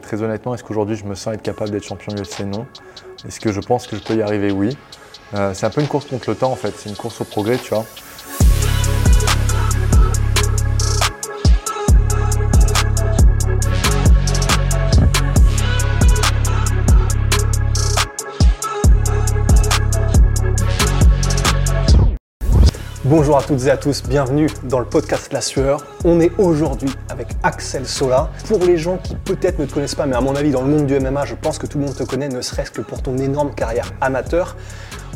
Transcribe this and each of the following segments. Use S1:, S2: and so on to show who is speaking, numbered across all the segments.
S1: Très honnêtement, est-ce qu'aujourd'hui je me sens être capable d'être champion UFC Non. Est-ce que je pense que je peux y arriver? Oui. Euh, c'est un peu une course contre le temps en fait, c'est une course au progrès, tu vois.
S2: Bonjour à toutes et à tous, bienvenue dans le podcast La Sueur. On est aujourd'hui avec Axel Sola. Pour les gens qui peut-être ne te connaissent pas, mais à mon avis dans le monde du MMA, je pense que tout le monde te connaît, ne serait-ce que pour ton énorme carrière amateur.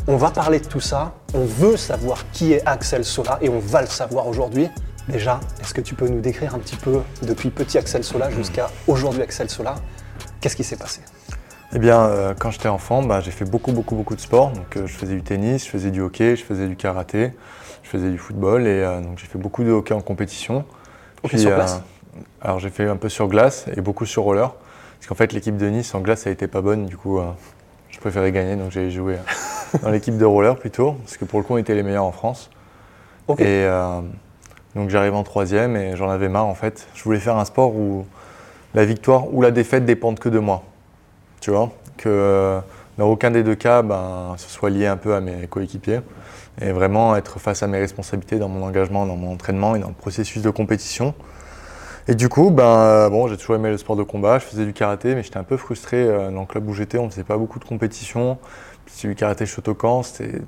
S2: On va parler de tout ça, on veut savoir qui est Axel Sola et on va le savoir aujourd'hui. Déjà, est-ce que tu peux nous décrire un petit peu depuis petit Axel Sola jusqu'à aujourd'hui Axel Sola Qu'est-ce qui s'est passé?
S1: Eh bien, euh, quand j'étais enfant, bah, j'ai fait beaucoup, beaucoup, beaucoup de sport. Donc, euh, je faisais du tennis, je faisais du hockey, je faisais du karaté, je faisais du football et euh, donc j'ai fait beaucoup de hockey en compétition.
S2: Hockey sur glace?
S1: Alors, j'ai fait un peu sur glace et beaucoup sur roller. Parce qu'en fait, l'équipe de Nice en glace, ça a été pas bonne. Du coup, je préférais gagner, donc j'ai joué dans l'équipe de roller plutôt, parce que pour le coup, on était les meilleurs en France. Et donc j'arrive en troisième et j'en avais marre en fait. Je voulais faire un sport où la victoire ou la défaite dépendent que de moi. Tu vois Que euh, dans aucun des deux cas, ben, ce soit lié un peu à mes coéquipiers. Et vraiment être face à mes responsabilités dans mon engagement, dans mon entraînement et dans le processus de compétition. Et du coup, ben, euh, bon, j'ai toujours aimé le sport de combat, je faisais du karaté, mais j'étais un peu frustré euh, dans le club où j'étais, on ne faisait pas beaucoup de compétitions. C'était du karaté Shotokan, c'était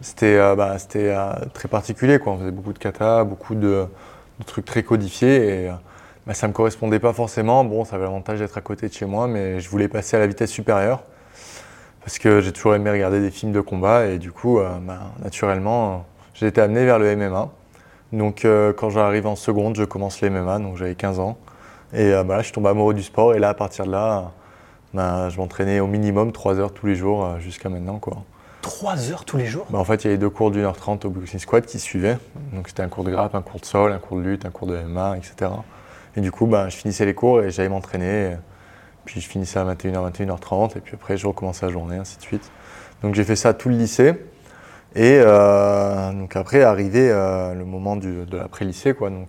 S1: c'était euh, très particulier, quoi. on faisait beaucoup de kata, beaucoup de, trucs très codifiés, bah, ça ne me correspondait pas forcément. Bon, ça avait l'avantage d'être à côté de chez moi, mais je voulais passer à la vitesse supérieure, parce que j'ai toujours aimé regarder des films de combat, et du coup, euh, bah, naturellement, j'ai été amené vers le MMA. Donc euh, quand j'arrive en seconde, je commence les MMA, donc j'avais 15 ans. Et euh, bah, là, je tombe amoureux du sport. Et là, à partir de là, bah, je m'entraînais au minimum 3 heures tous les jours euh, jusqu'à maintenant. Quoi.
S2: 3 heures tous les jours?
S1: En fait, il y avait deux cours d'une heure trente au boxing squad qui suivaient. Donc c'était un cours de grappe, un cours de sol, un cours de lutte, un cours de MMA, etc. Et du coup, bah, je finissais les cours et j'allais m'entraîner. Puis je finissais à 21h, 21h30. Et puis après, je recommençais la journée, ainsi de suite. Donc j'ai fait ça tout le lycée. Et euh, donc après, arrivé euh, le moment du- de l'après-lycée, euh,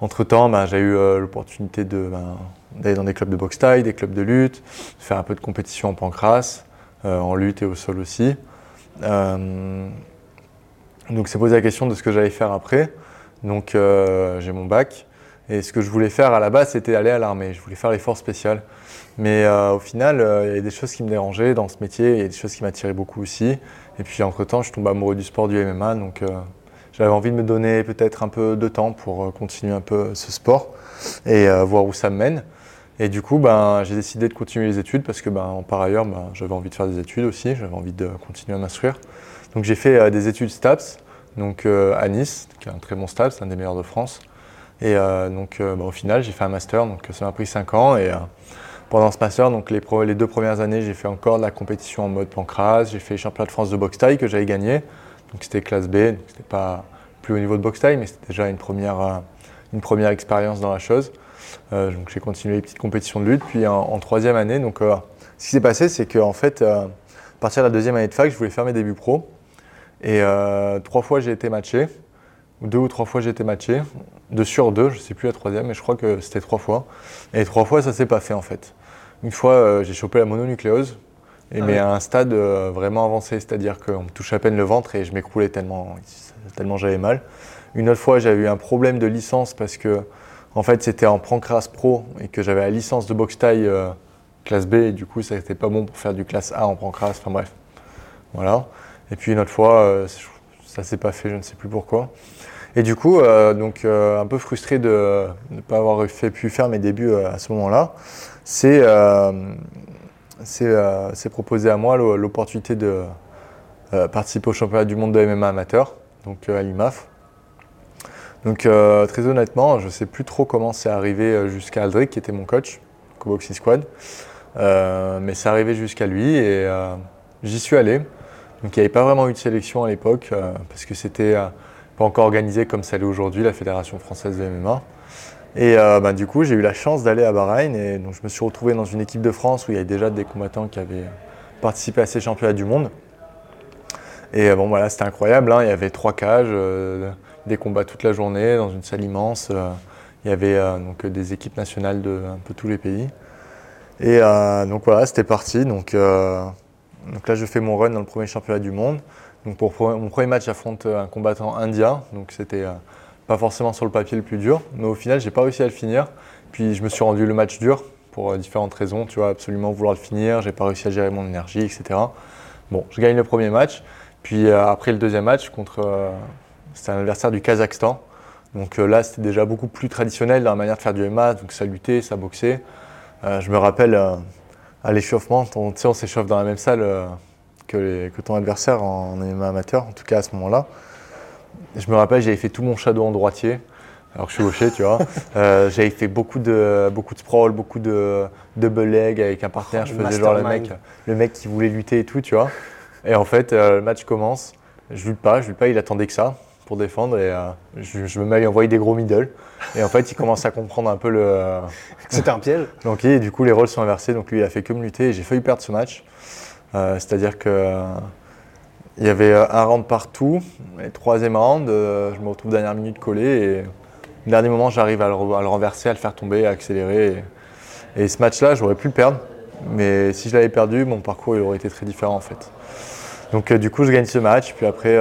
S1: entre-temps, bah, j'ai eu l'opportunité de, ben, d'aller dans des clubs de boxe taille, des clubs de lutte, de faire un peu de compétition en pancrace, en lutte et au sol aussi. Donc, c'est posé la question de ce que j'allais faire après. Donc, j'ai mon bac. Et ce que je voulais faire à la base, c'était aller à l'armée. Je voulais faire les forces spéciales. Mais euh, au final, euh, il y avait des choses qui me dérangeaient dans ce métier. Il y a des choses qui m'attiraient beaucoup aussi. Et puis, entre-temps, je tombe amoureux du sport du MMA. Donc, euh, j'avais envie de me donner peut-être un peu de temps pour continuer un peu ce sport et voir où ça me mène. Et du coup, ben, j'ai décidé de continuer les études parce que ben, par ailleurs, ben, j'avais envie de faire des études aussi, j'avais envie de continuer à m'instruire. Donc j'ai fait des études STAPS donc, à Nice, qui est un très bon STAPS, un des meilleurs de France. Et euh, donc euh, ben, au final, j'ai fait un master, donc ça m'a pris 5 ans. Et euh, pendant ce master, donc, les, deux premières années, j'ai fait encore de la compétition en mode pancrase. J'ai fait les championnats de France de boxe taille que j'avais gagné. Donc c'était classe B, donc c'était pas plus au niveau de boxe taille, mais c'était déjà une première, une première expérience dans la chose. Donc j'ai continué les petites compétitions de lutte. Puis en, troisième année, donc ce qui s'est passé, c'est qu'en fait, à partir de la deuxième année de fac, je voulais faire mes débuts pro. Et trois fois j'ai été matché, deux ou trois fois j'ai été matché, deux sur deux, je sais plus la troisième, mais je crois que c'était trois fois. Et trois fois ça s'est pas fait en fait. Une fois euh, j'ai chopé la mononucléose, et,
S2: Ah
S1: mais
S2: ouais.
S1: à un stade euh, vraiment avancé, c'est-à-dire qu'on me touchait à peine le ventre et je m'écroulais tellement, tellement j'avais mal. Une autre fois, j'avais eu un problème de licence parce que, en fait, c'était en Pancras Pro et que j'avais la licence de boxe taille euh, classe B et du coup, ça n'était pas bon pour faire du classe A en Pancras. Enfin bref, voilà. Et puis une autre fois, ça s'est pas fait, je ne sais plus pourquoi. Et du coup, euh, donc euh, un peu frustré de ne pas avoir fait, pu faire mes débuts euh, à ce moment-là, c'est c'est proposé à moi l'o- l'opportunité de participer au championnat du monde de MMA amateur, donc à l'UMAF. Donc très honnêtement, je ne sais plus trop comment c'est arrivé jusqu'à Aldric, qui était mon coach, co-boxing squad. mais c'est arrivé jusqu'à lui et j'y suis allé. Donc il n'y avait pas vraiment eu de sélection à l'époque, parce que c'était pas encore organisé comme l'est aujourd'hui, la Fédération française de MMA. Et euh, bah, du coup, j'ai eu la chance d'aller à Bahreïn et donc je me suis retrouvé dans une équipe de France où il y avait déjà des combattants qui avaient participé à ces championnats du monde. Et euh, bon, voilà, c'était incroyable. Hein. Il y avait trois cages, euh, des combats toute la journée dans une salle immense. il y avait donc des équipes nationales de un peu tous les pays. Et donc voilà, c'était parti. Donc là, je fais mon run dans le premier championnat du monde. Donc pour mon premier match, j'affronte un combattant indien. Donc c'était pas forcément sur le papier le plus dur, mais au final, j'ai pas réussi à le finir. Puis je me suis rendu le match dur pour euh, différentes raisons, tu vois, absolument vouloir le finir, j'ai pas réussi à gérer mon énergie, etc. Bon, je gagne le premier match, puis euh, après le deuxième match contre, euh, c'était un adversaire du Kazakhstan. Donc là, c'était déjà beaucoup plus traditionnel dans la manière de faire du MMA, donc ça luttait, ça boxait. je me rappelle à l'échauffement, on s'échauffe dans la même salle que, que, ton adversaire en MMA amateur, en tout cas à ce moment-là. Je me rappelle, j'avais fait tout mon shadow en droitier, alors que je suis gaucher, tu vois. Euh, j'avais fait beaucoup de, beaucoup de sprawl, beaucoup de double leg avec un partenaire. je faisais genre le mec, le mec qui voulait lutter et tout, tu vois. Et en fait, euh, le match commence. Je lutte pas, je lutte pas, il attendait que ça pour défendre et euh, je, me mets à lui envoyer des gros middle. Et en fait, il commence à comprendre un peu le.
S2: C'était un piège.
S1: donc, et du coup, les rôles sont inversés. Donc, lui, il a fait que me lutter et j'ai failli perdre ce match. C'est-à-dire que il y avait euh, un round partout. Et troisième round, euh, je me retrouve dernière minute collé. Et au dernier moment, j'arrive à, le renverser, à le faire tomber, à accélérer. Et, ce match-là, j'aurais pu le perdre. Mais si je l'avais perdu, mon parcours il aurait été très différent en fait. Donc euh, du coup, je gagne ce match. Puis après,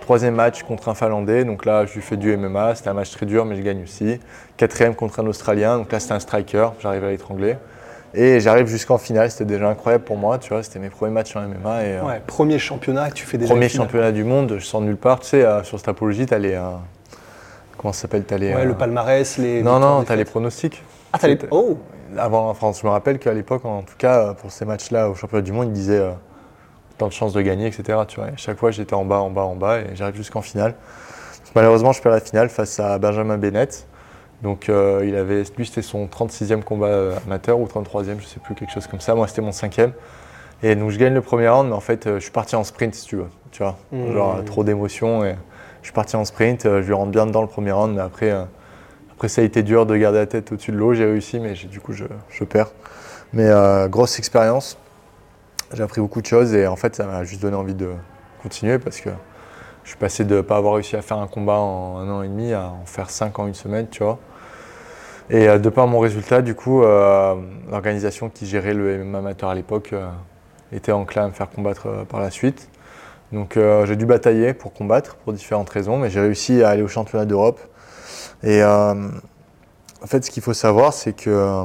S1: troisième match contre un Finlandais. Donc là, je lui fais du MMA. C'était un match très dur, mais je gagne aussi. Quatrième contre un Australien. Donc là, c'était un striker. J'arrive à l'étrangler. Et j'arrive jusqu'en finale, c'était déjà incroyable pour moi, tu vois, c'était mes premiers matchs en MMA. Et,
S2: euh, ouais, premier championnat, tu fais déjà
S1: Premier championnat du monde, je sors nulle part, tu sais, euh, sur cette apologie, tu as les. Euh, comment ça s'appelle
S2: Ouais, le palmarès, les.
S1: Non, non, tu as les pronostics.
S2: Ah, t'as les. Oh
S1: Avant, enfin, je me rappelle qu'à l'époque, en tout cas, pour ces matchs-là au championnat du monde, ils disaient tant de chances de gagner, etc. Tu vois. chaque fois, j'étais en bas, en bas, en bas, et j'arrive jusqu'en finale. malheureusement, je perds la finale face à Benjamin Bennett. Donc euh, il avait, lui c'était son 36e combat euh, amateur ou 33e, je sais plus, quelque chose comme ça. Moi c'était mon cinquième. Et donc je gagne le premier round, mais en fait euh, je suis parti en sprint si tu veux. Tu vois, mmh. genre trop d'émotions. Et je suis parti en sprint, je lui rentre bien dedans le premier round, mais après, après ça a été dur de garder la tête au-dessus de l'eau. J'ai réussi, mais du coup je, je, perds. Mais grosse expérience. J'ai appris beaucoup de choses et en fait ça m'a juste donné envie de continuer parce que je suis passé de ne pas avoir réussi à faire un combat en un an et demi à en faire cinq en une semaine, tu vois. Et euh, de par mon résultat, du coup, euh, l'organisation qui gérait le MMA amateur à l'époque euh, était enclin à me faire combattre par la suite. Donc j'ai dû batailler pour combattre pour différentes raisons, mais j'ai réussi à aller au championnat d'Europe. Et en fait, ce qu'il faut savoir, c'est que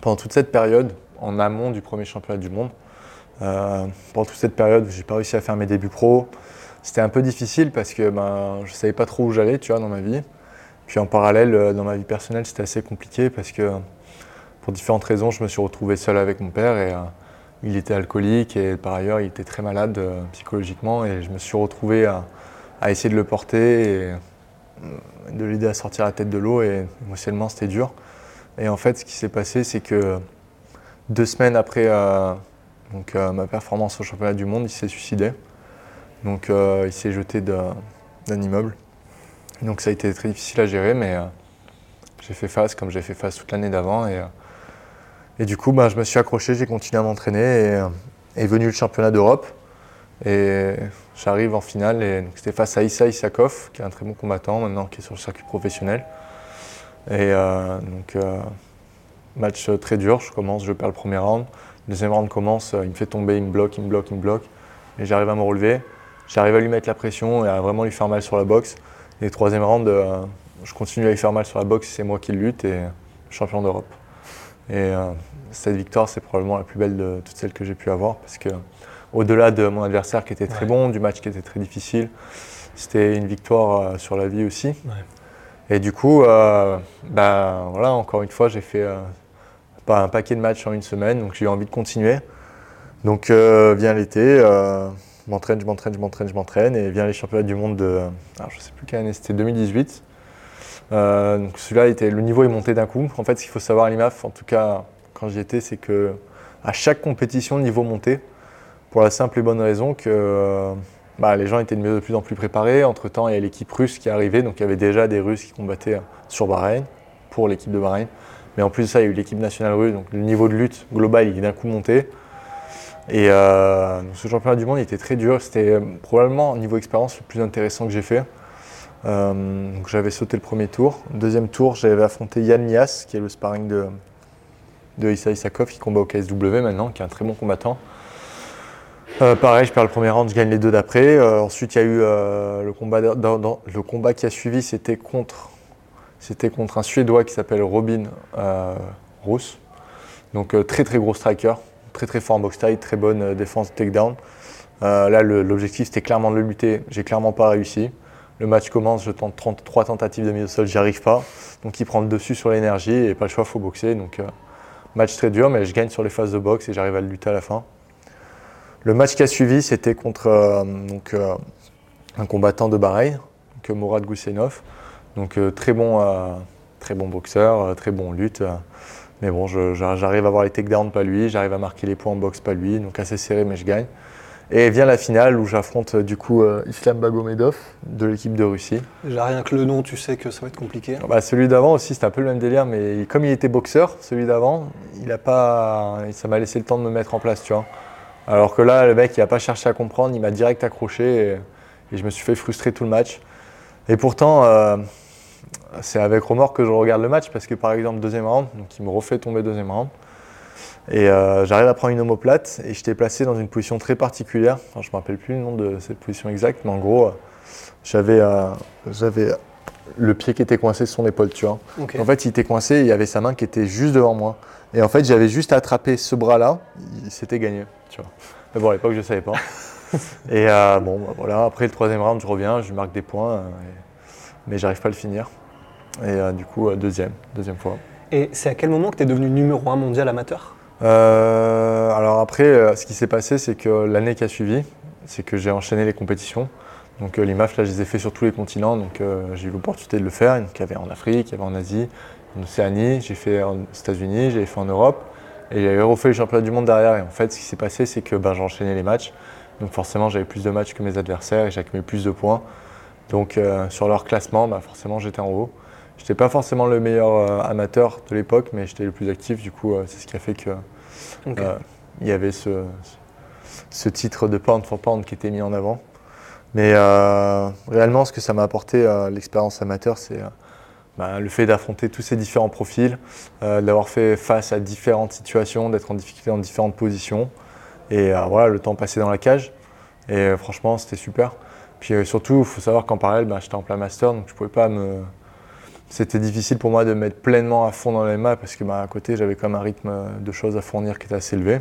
S1: pendant toute cette période, en amont du premier championnat du monde, pendant toute cette période où j'ai pas réussi à faire mes débuts pro, c'était un peu difficile parce que ben, je savais pas trop où j'allais, tu vois, dans ma vie. Puis en parallèle, euh, dans ma vie personnelle, c'était assez compliqué parce que pour différentes raisons, je me suis retrouvé seul avec mon père et euh, il était alcoolique et par ailleurs, il était très malade euh, psychologiquement et je me suis retrouvé à, essayer de le porter et de l'aider à sortir la tête de l'eau et émotionnellement, c'était dur. Et en fait, ce qui s'est passé, c'est que deux semaines après donc, ma performance au championnat du monde, il s'est suicidé. Donc il s'est jeté d'un immeuble. Donc ça a été très difficile à gérer, mais euh, j'ai fait face comme j'ai fait face toute l'année d'avant. Et, euh, du coup, bah, je me suis accroché, j'ai continué à m'entraîner et euh, est venu le championnat d'Europe. Et j'arrive en finale et c'était face à Issa Isakov, qui est un très bon combattant maintenant, qui est sur le circuit professionnel. Et donc, match très dur, je commence, je perds le premier round. Le deuxième round commence, il me fait tomber, il me bloque, il me bloque, il me bloque. Et j'arrive à me relever. J'arrive à lui mettre la pression et à vraiment lui faire mal sur la boxe. Et troisième round, euh, je continue à y faire mal sur la boxe, c'est moi qui lutte et champion d'Europe. Et euh, cette victoire, c'est probablement la plus belle de toutes celles que j'ai pu avoir parce que au-delà de mon adversaire qui était très bon, du match qui était très difficile, c'était une victoire euh, sur la vie aussi. Et du coup, ben, voilà, encore une fois, j'ai fait un paquet de matchs en une semaine, donc j'ai eu envie de continuer. Donc vient l'été, je m'entraîne, je m'entraîne, je m'entraîne, je m'entraîne, et vient les championnats du monde de. Alors je sais plus quelle année, c'était 2018. donc celui-là, était, le niveau est monté d'un coup. En fait, ce qu'il faut savoir à l'IMAF, en tout cas quand j'y étais, c'est que à chaque compétition, le niveau montait. Pour la simple et bonne raison que bah, les gens étaient de plus en plus préparés. Entre-temps, il y a l'équipe russe qui arrivait, donc il y avait déjà des Russes qui combattaient sur Bahreïn, pour l'équipe de Bahreïn. Mais en plus de ça, il y a eu l'équipe nationale russe, donc le niveau de lutte global, il est d'un coup monté. Et euh, ce championnat du monde était très dur. C'était euh, probablement, niveau expérience, le plus intéressant que j'ai fait. Euh, j'avais sauté le premier tour. Deuxième tour, j'avais affronté Yann Nias, qui est le sparring de, de Issa Isakov, qui combat au KSW maintenant, qui est un très bon combattant. Pareil, je perds le premier round, je gagne les deux d'après. Ensuite, il y a eu le, combat le combat qui a suivi, c'était contre, c'était contre un Suédois qui s'appelle Robin Roos. Donc très très gros striker, très très fort en box style, très bonne défense takedown. là, l'objectif c'était clairement de le lutter. J'ai clairement pas réussi. Le match commence, je tente 33 tentatives de mise au sol, j'y arrive pas. Donc il prend le dessus sur l'énergie et pas le choix, faut boxer. Donc match très dur, mais je gagne sur les phases de boxe et j'arrive à le lutter à la fin. Le match qui a suivi, c'était contre euh, donc, euh, un combattant de Bahreïn, donc Mourad Goussenov. Donc euh, très bon, très bon boxeur, très bon lutte. Mais bon, j'arrive à avoir les takedowns, pas lui. J'arrive à marquer les points en boxe, pas lui. Donc assez serré, mais je gagne. Et vient la finale où j'affronte du coup Islam Bagomedov de l'équipe de Russie.
S2: Déjà rien que le nom, tu sais que ça va être compliqué.
S1: Bah, celui d'avant aussi, c'était un peu le même délire, mais comme il était boxeur, celui d'avant, il a pas, ça m'a laissé le temps de me mettre en place, tu vois. Alors que là, le mec, il n'a pas cherché à comprendre, il m'a direct accroché et, je me suis fait frustrer tout le match. Et pourtant, euh, c'est avec remords que je regarde le match parce que par exemple, deuxième round, donc il me refait tomber deuxième round. Et euh, j'arrive à prendre une omoplate et j'étais placé dans une position très particulière. je ne me rappelle plus le nom de cette position exacte, mais en gros, euh, j'avais, le pied qui était coincé sur son épaule, tu vois. En fait, il était coincé et il y avait sa main qui était juste devant moi. Et en fait, j'avais juste à attraper ce bras-là, c'était gagné. Tu vois. Mais bon, à l'époque, je ne savais pas. et euh, bon, bah, voilà, après le troisième round, je reviens, je marque des points, euh, mais j'arrive pas à le finir. Et euh, du coup, deuxième, deuxième fois.
S2: Et c'est à quel moment que tu es devenu numéro un mondial amateur?
S1: Alors après, ce qui s'est passé, c'est que l'année qui a suivi, c'est que j'ai enchaîné les compétitions. Donc les MAF, là, je les ai fait sur tous les continents, donc j'ai eu l'opportunité de le faire. Il y avait en Afrique, il y avait en Asie, en Océanie, j'ai fait aux États-Unis, j'ai fait en Europe. Et j'avais refait le championnat du monde derrière. Et en fait, ce qui s'est passé, c'est que ben, j'enchaînais les matchs. Donc forcément, j'avais plus de matchs que mes adversaires et j'accumulais plus de points. Donc euh, sur leur classement, ben, forcément, j'étais en haut. Je n'étais pas forcément le meilleur euh, amateur de l'époque, mais j'étais le plus actif. Du coup, euh, c'est ce qui a fait que il y avait ce, ce, titre de pound for pound qui était mis en avant. Mais réellement, ce que ça m'a apporté, l'expérience amateur, c'est bah, le fait d'affronter tous ces différents profils, euh, d'avoir fait face à différentes situations, d'être en difficulté dans différentes positions. Et euh, voilà, le temps passé dans la cage. Et euh, franchement, c'était super. Puis surtout, il faut savoir qu'en parallèle, bah, j'étais en plein master, donc je pouvais pas me. C'était difficile pour moi de me mettre pleinement à fond dans les MMA parce que bah, à côté, j'avais quand même un rythme de choses à fournir qui était assez élevé.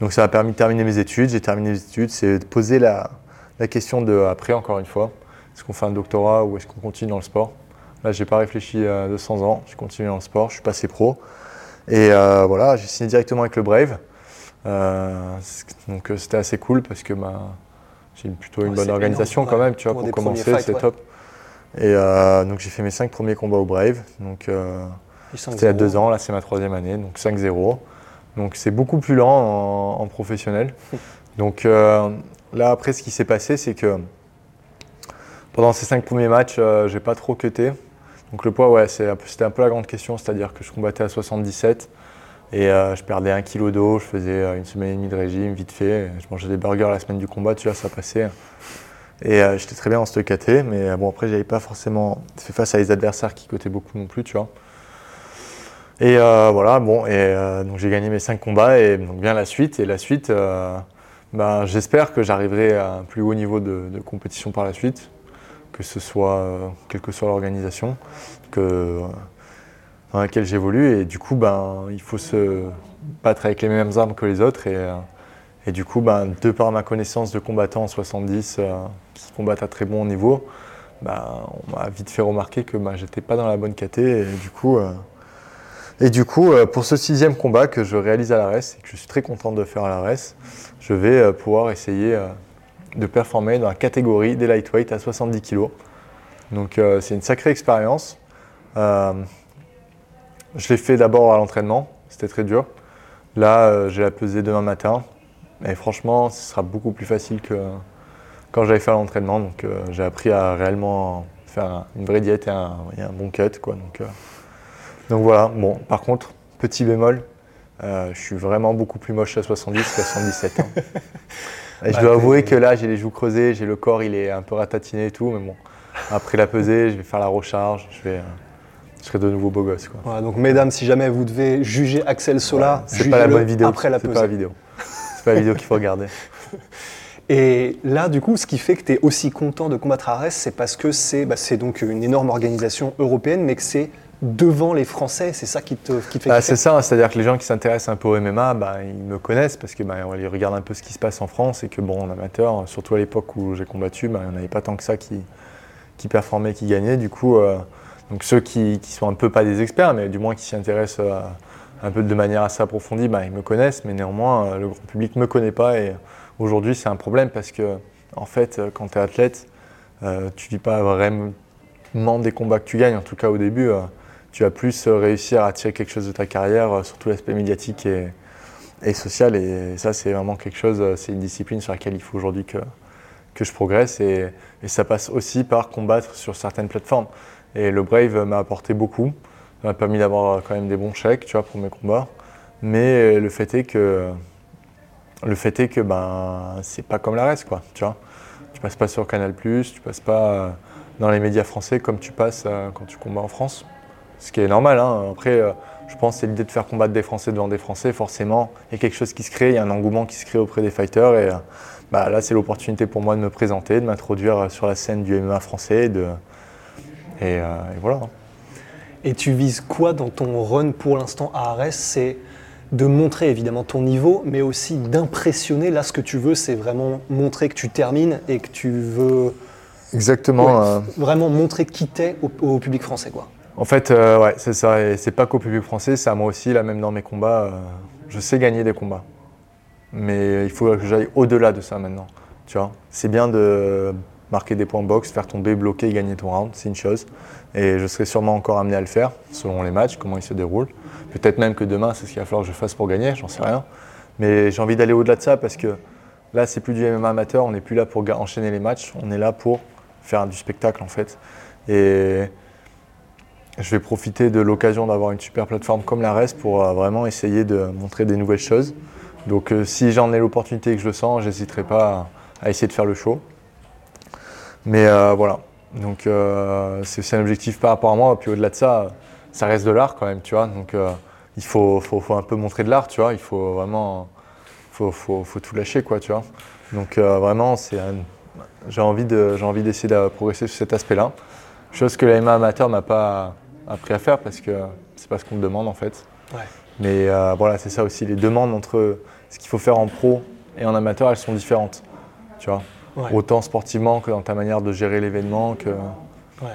S1: Donc ça m'a permis de terminer mes études. J'ai terminé mes études. C'est de poser la, la question de après, encore une fois, est-ce qu'on fait un doctorat ou est-ce qu'on continue dans le sport? Là, j'ai pas réfléchi à 200 ans. J'ai continué dans le sport. Je suis passé pro. Et euh, voilà, j'ai signé directement avec le Brave. Euh, donc euh, c'était assez cool parce que bah, j'ai plutôt une bonne organisation quand même, tu vois, pour commencer, c'est top. Et donc j'ai fait mes 5 premiers combats au Brave. Donc c'était il y a deux ans, là c'est ma troisième année, donc 5-0. Donc c'est beaucoup plus lent en, professionnel. donc là après ce qui s'est passé, c'est que pendant ces 5 premiers matchs, j'ai pas trop cuté. Donc le poids, ouais, c'était un peu la grande question, c'est-à-dire que je combattais à 77 et euh, je perdais un kilo d'eau, je faisais euh, une semaine et demie de régime, vite fait. Je mangeais des burgers la semaine du combat, tu vois, ça passait. Et euh, j'étais très bien en stockade, mais bon, après, j'avais pas forcément fait face à des adversaires qui cotaient beaucoup non plus, tu vois. Et voilà, bon, et donc j'ai gagné mes 5 combats et donc bien la suite. Et la suite, ben, j'espère que j'arriverai à un plus haut niveau de compétition par la suite que ce soit, euh, quelle que soit l'organisation dans laquelle j'évolue. Et du coup, ben, il faut se battre avec les mêmes armes que les autres. Euh, et du coup, ben, de par ma connaissance de combattants en 70 euh, qui combattent à très bon niveau, ben, on m'a vite fait remarquer que ben, j'étais pas dans la bonne caté. Et du coup, et du coup pour ce sixième combat que je réalise à la RES et que je suis très content de faire à la RES, je vais pouvoir essayer de performer dans la catégorie des lightweight à 70 kg. Donc euh, c'est une sacrée expérience. Euh, je l'ai fait d'abord à l'entraînement, c'était très dur. Là, euh, j'ai la pesée demain matin. Et franchement, ce sera beaucoup plus facile que quand j'avais fait à l'entraînement. Donc j'ai appris à réellement faire une vraie diète et un, bon cut. Quoi. Donc, donc voilà, bon, par contre, petit bémol, je suis vraiment beaucoup plus moche à 70 qu'à 77. Hein. je dois avouer que là, j'ai les joues creusées, j'ai le corps, il est un peu ratatiné et tout, mais bon, après la pesée, je vais faire la recharge, je vais, euh, je serai de nouveau beau gosse.
S2: Quoi. donc mesdames, si jamais vous devez juger Axel Sola,
S1: c'est pas la bonne vidéo.
S2: Après la pesée.
S1: C'est pas la vidéo. C'est pas la vidéo qu'il faut regarder.
S2: Et là, du coup, ce qui fait que tu es aussi content de combattre Arès, c'est parce que c'est bah, donc une énorme organisation européenne, mais que c'est devant les Français C'est ça qui te, qui fait
S1: bah, C'est ça, c'est-à-dire que les gens qui s'intéressent un peu au MMA, bah, ils me connaissent parce que bah, ils regardent un peu ce qui se passe en France et que bon, en amateur, surtout à l'époque où j'ai combattu, il n'y en avait pas tant que ça qui, qui performaient, qui gagnaient. Du coup, euh, donc ceux qui, qui sont un peu pas des experts, mais du moins qui s'y intéressent euh, un peu de manière assez approfondie, bah, ils me connaissent, mais néanmoins, euh, le grand public ne me connaît pas et aujourd'hui, c'est un problème parce que en fait, quand tu es athlète, tu ne vis pas vraiment des combats que tu gagnes, en tout cas au début tu vas plus euh, réussir à tirer quelque chose de ta carrière, euh, surtout l'aspect médiatique et, social. Et ça, c'est vraiment quelque chose, euh, c'est une discipline sur laquelle il faut aujourd'hui que, que je progresse. Et, ça passe aussi par combattre sur certaines plateformes. Et le Brave m'a apporté beaucoup. Ça m'a permis d'avoir quand même des bons chèques, tu vois, pour mes combats. Mais le fait est que, le fait est que ben, c'est pas comme la reste, quoi, tu vois. Tu passes pas sur Canal+, tu passes pas dans les médias français comme tu passes quand tu combats en France ce qui est normal. Hein. Après, euh, je pense que c'est l'idée de faire combattre des Français devant des Français. Forcément, il y a quelque chose qui se crée, il y a un engouement qui se crée auprès des fighters. Et euh, bah, là, c'est l'opportunité pour moi de me présenter, de m'introduire sur la scène du MMA français. Et, euh, voilà.
S2: Et tu vises quoi dans ton run pour l'instant à Arès? C'est de montrer évidemment ton niveau, mais aussi d'impressionner. Là, ce que tu veux, c'est vraiment montrer que tu termines et que tu veux.
S1: Exactement.
S2: Vraiment montrer qui t'es au, au public français, quoi.
S1: En fait, euh, ouais, c'est ça. Et c'est pas qu'au public français, c'est à moi aussi. Là, même dans mes combats, euh, je sais gagner des combats. Mais il faut que j'aille au-delà de ça maintenant. Tu vois, c'est bien de marquer des points box, faire tomber, bloquer et gagner ton round, c'est une chose. Et je serai sûrement encore amené à le faire selon les matchs, comment ils se déroulent. Peut-être même que demain, c'est ce qu'il va falloir que je fasse pour gagner, j'en sais rien. Mais j'ai envie d'aller au-delà de ça parce que là, c'est plus du MMA amateur, on n'est plus là pour enchaîner les matchs, on est là pour faire du spectacle en fait. Et je vais profiter de l'occasion d'avoir une super plateforme comme la REST pour euh, vraiment essayer de montrer des nouvelles choses. Donc euh, si j'en ai l'opportunité et que je le sens, j'hésiterai pas à, essayer de faire le show. Mais euh, voilà, donc c'est aussi un objectif par rapport à moi. Puis au-delà de ça, ça reste de l'art quand même, tu vois. Donc il faut, faut, un peu montrer de l'art, tu vois. Il faut vraiment, faut, faut, faut tout lâcher, quoi, tu vois. Donc vraiment, c'est j'ai envie d'essayer de, progresser sur cet aspect-là. Chose que la MMA amateur m'a pas appris à faire parce que c'est pas ce qu'on me demande en fait. Mais euh, voilà, c'est ça aussi. Les demandes entre ce qu'il faut faire en pro et en amateur, elles sont différentes. Tu vois Autant sportivement que dans ta manière de gérer l'événement. Que...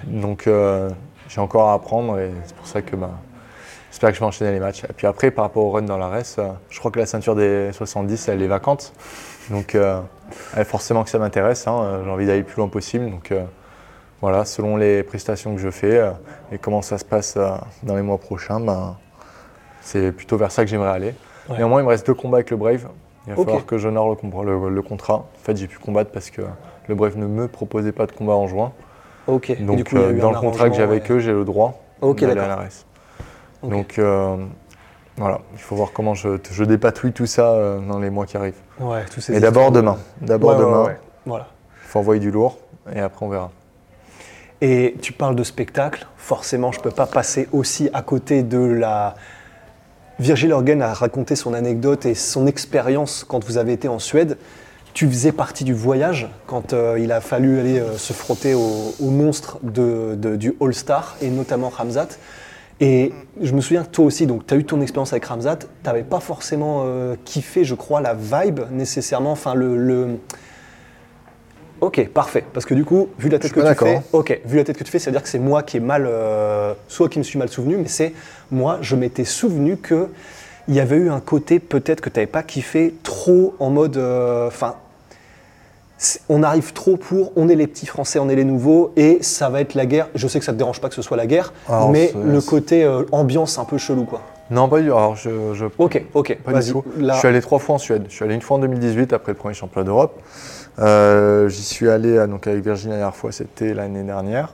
S1: Donc euh, j'ai encore à apprendre et c'est pour ça que bah, j'espère que je vais enchaîner les matchs. Et puis après, par rapport au run dans la race, euh, je crois que la ceinture des 70, elle est vacante. Donc forcément que ça m'intéresse. Hein. j'ai envie d'aller le plus loin possible. Donc voilà, selon les prestations que je fais euh, et comment ça se passe euh, dans les mois prochains, ben, c'est plutôt vers ça que j'aimerais aller. Néanmoins, il me reste deux combats avec le Brave. Il va falloir que j'honore le, le, contrat. En fait, j'ai pu combattre parce que le Brave ne me proposait pas de combat en juin.
S2: Ok.
S1: Donc, euh, dans le contrat que j'ai avec eux, j'ai le droit d'aller à la. Donc, voilà, il faut voir comment je, je dépatouille tout ça dans les mois qui arrivent.
S2: Ouais,
S1: Mais d'abord demain. D'abord demain. Voilà. Il faut envoyer du lourd et après on verra.
S2: Et tu parles de spectacle, forcément je ne peux pas passer aussi à côté de la... Virgil Orgen a raconté son anecdote et son expérience quand vous avez été en Suède. Tu faisais partie du voyage quand euh, il a fallu aller euh, se frotter aux au monstres de, du All-Star et notamment Ramzat. Et je me souviens que toi aussi, donc tu as eu ton expérience avec Ramzat, tu n'avais pas forcément euh, kiffé, je crois, la vibe nécessairement, enfin le Ok, parfait. Parce que du coup, vu la tête que tu fais, ok, vu la tête que tu fais, c'est à dire que c'est moi qui ai mal, euh, soit qui me suis mal souvenu, mais c'est moi, je m'étais souvenu que il y avait eu un côté peut-être que tu n'avais pas kiffé trop en mode, euh, enfin, on arrive trop pour, on est les petits Français, on est les nouveaux, et ça va être la guerre. Je sais que ça te dérange pas que ce soit la guerre,
S1: Alors,
S2: mais le côté euh, ambiance un peu chelou, quoi.
S1: Non, pas du Alors, je, je-
S2: Ok, ok,
S1: pas du tout. Je suis allé trois fois en Suède. Je suis allé une fois en 2018 après le premier championnat d'Europe. Euh, J'y suis allé euh, donc avec Virginie la dernière fois, c'était l'année dernière.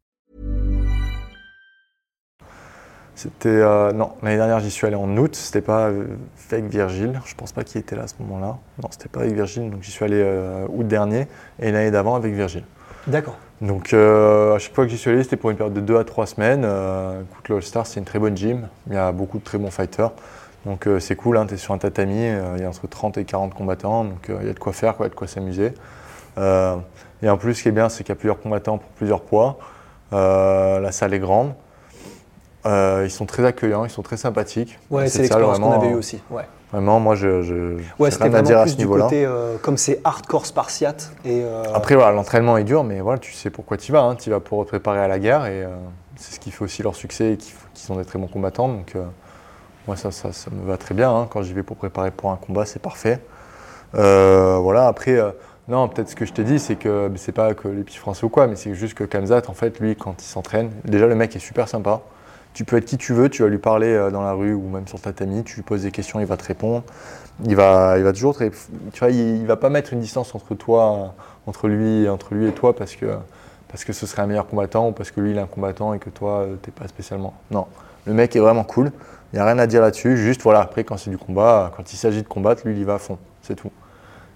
S1: C'était euh, non l'année dernière j'y suis allé en août. C'était pas euh, avec Virgile. Je pense pas qu'il était là à ce moment-là. Non, c'était pas avec Virgile. Donc j'y suis allé euh, août dernier et l'année d'avant avec Virgile.
S2: D'accord.
S1: Donc euh, à chaque fois que j'y suis allé, c'était pour une période de 2 à 3 semaines. Euh, écoute, le All-Star, c'est une très bonne gym. Il y a beaucoup de très bons fighters. Donc c'est cool, tu es sur un tatami, il y a entre 30 et 40 combattants, donc il y a de quoi faire, quoi, il y a de quoi s'amuser. Et en plus, ce qui est bien, c'est qu'il y a plusieurs combattants pour plusieurs poids. La salle est grande. Euh, ils sont très accueillants, ils sont très sympathiques.
S2: Ouais, c'est l'expérience qu'on avait eue aussi. Ouais,
S1: Vraiment, moi, je, je,
S2: ouais c'était
S1: à
S2: vraiment
S1: à
S2: plus
S1: ce
S2: du côté, euh, comme c'est hardcore spartiate. Et, euh,
S1: Après, voilà, l'entraînement est dur, mais voilà, tu sais pourquoi tu y vas. Tu vas pour te préparer à la guerre et euh, c'est ce qui fait aussi leur succès et qui, qui sont des très bons combattants. Donc, moi, ça, ça, ça me va très bien. hein. Quand j'y vais pour préparer pour un combat, c'est parfait. Voilà, après, non, peut-être ce que je t'ai dit, c'est que c'est pas que les petits français ou quoi, mais c'est juste que Kamzat, en fait, lui, quand il s'entraîne, déjà, le mec est super sympa. Tu peux être qui tu veux, tu vas lui parler euh, dans la rue ou même sur le tatami, tu lui poses des questions, il va te répondre. Il va, il va toujours, te tu vois, il, il va pas mettre une distance entre toi, entre lui, entre lui et toi parce que, parce que ce serait un meilleur combattant ou parce que lui il est un combattant et que toi euh, t'es pas spécialement. Non, le mec est vraiment cool. Il n'y a rien à dire là-dessus. Juste voilà, après quand c'est du combat, quand il s'agit de combattre, lui il y va à fond, c'est tout.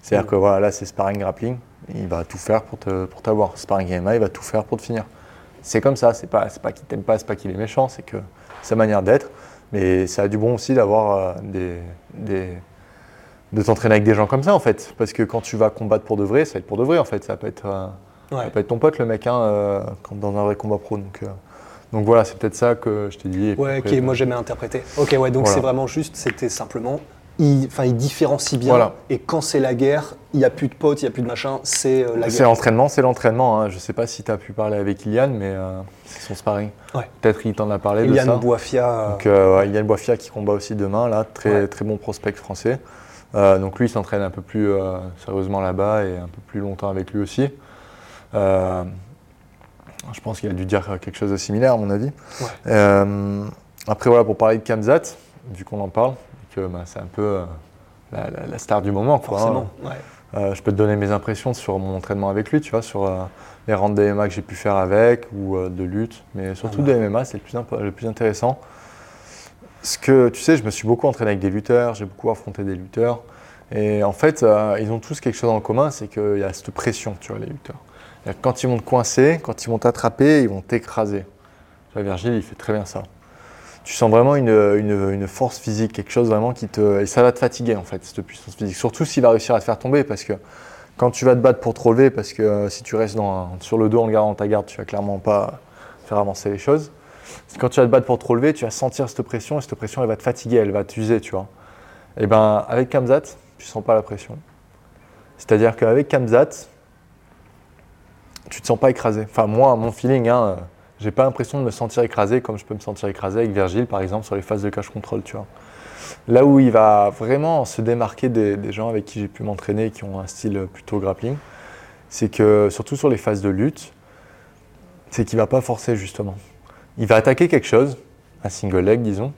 S1: C'est-à-dire que voilà, là c'est sparring grappling, il va tout faire pour te, pour t'avoir. Sparring MMA, il va tout faire pour te finir. C'est comme ça, c'est pas, pas qu'il t'aime pas, c'est pas qu'il est méchant, c'est que sa manière d'être. Mais ça a du bon aussi d'avoir euh, des, des- de t'entraîner avec des gens comme ça en fait. Parce que quand tu vas combattre pour de vrai, ça va être pour de vrai en fait. Ça va pas être, euh, ça pas être ton pote le mec hein, euh, dans un vrai combat pro. Donc, euh, donc voilà, c'est peut-être ça que je t'ai dit.
S2: Ouais, qui
S1: euh,
S2: moi j'aimais interpréter. Ok, ouais, donc
S1: Voilà.
S2: c'est vraiment juste, c'était simplement, il, différencie bien.
S1: Voilà.
S2: Et quand c'est la guerre, il n'y a plus de potes, il n'y a plus de machin, c'est euh, la
S1: C'est
S2: guerre.
S1: l'entraînement, c'est l'entraînement. hein. Je sais pas si tu as pu parler avec Ilian, mais euh, c'est son sparring.
S2: Ouais.
S1: Peut-être qu'il t'en a parlé de ça.
S2: Boafia. euh,
S1: Donc euh, ouais, Ilian Boifia qui combat aussi demain, là, très,
S2: Ouais.
S1: très bon prospect français. Donc lui, il s'entraîne un peu plus sérieusement là-bas et un peu plus longtemps avec lui aussi. Je pense qu'il a dû dire quelque chose de similaire à mon avis. Après voilà, pour parler de Kamzat, vu qu'on en parle, que bah, c'est un peu euh, la, la- la star du moment. quoi, hein.
S2: forcément. Ouais.
S1: Euh, je peux te donner mes impressions sur mon entraînement avec lui, tu vois, sur euh, les rounds de MMA que j'ai pu faire avec ou euh, de lutte, mais surtout
S2: Ah
S1: de MMA, c'est le plus, imp- le plus intéressant. Ce que tu sais, je me suis beaucoup entraîné avec des lutteurs, j'ai beaucoup affronté des lutteurs, et en fait, ils ont tous quelque chose en commun, c'est qu'il y a cette pression, tu vois, les lutteurs. Quand ils vont te coincer, quand ils vont t'attraper, ils vont t'écraser. Virgile, il fait très bien ça. Tu sens vraiment une, une- force physique, quelque chose vraiment qui te. Et ça va te fatiguer en fait, cette puissance physique. Surtout s'il va réussir à te faire tomber parce que quand tu vas te battre pour te relever, parce que euh, si tu restes dans, sur le dos en gardant ta garde, tu vas clairement pas faire avancer les choses. Quand tu vas te battre pour te relever, tu vas sentir cette pression et cette pression elle va te fatiguer, elle va t'user, tu vois. Et ben avec Kamzat, tu sens pas la pression. C'est-à-dire qu'avec Kamzat, tu te sens pas écrasé. Enfin moi, mon feeling, hein, euh, j'ai pas l'impression de me sentir écrasé comme je peux me sentir écrasé avec Virgile, par exemple, sur les phases de cache contrôle, tu vois. Là où il va vraiment se démarquer des, des gens avec qui j'ai pu m'entraîner, qui ont un style plutôt grappling, c'est que surtout sur les phases de lutte, c'est qu'il va pas forcer justement. Il va attaquer quelque chose, un single leg disons,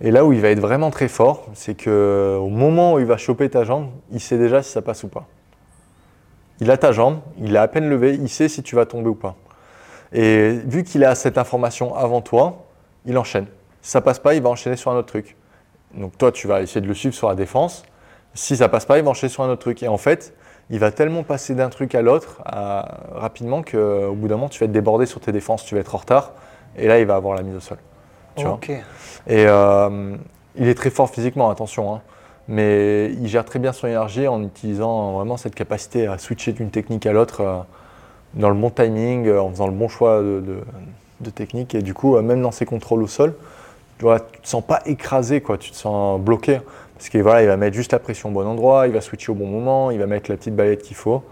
S1: et là où il va être vraiment très fort, c'est que au moment où il va choper ta jambe, il sait déjà si ça passe ou pas. Il a ta jambe, il est à peine levé, il sait si tu vas tomber ou pas. Et vu qu'il a cette information avant toi, il enchaîne. Si ça passe pas, il va enchaîner sur un autre truc. Donc toi, tu vas essayer de le suivre sur la défense. Si ça passe pas, il va enchaîner sur un autre truc. Et en fait, il va tellement passer d'un truc à l'autre rapidement qu'au bout d'un moment, tu vas être débordé sur tes défenses, tu vas être en retard. Et là, il va avoir la mise au sol. Tu vois? Et euh, il est très fort physiquement, attention. hein. mais il gère très bien son énergie en utilisant vraiment cette capacité à switcher d'une technique à l'autre euh, dans le bon timing, euh, en faisant le bon choix de, de, technique. Et du coup, euh, même dans ses contrôles au sol, tu ne te sens pas écrasé, quoi, tu te sens bloqué. Parce qu'il voilà, il va mettre juste la pression au bon endroit, il va switcher au bon moment, il va mettre la petite balayette qu'il faut.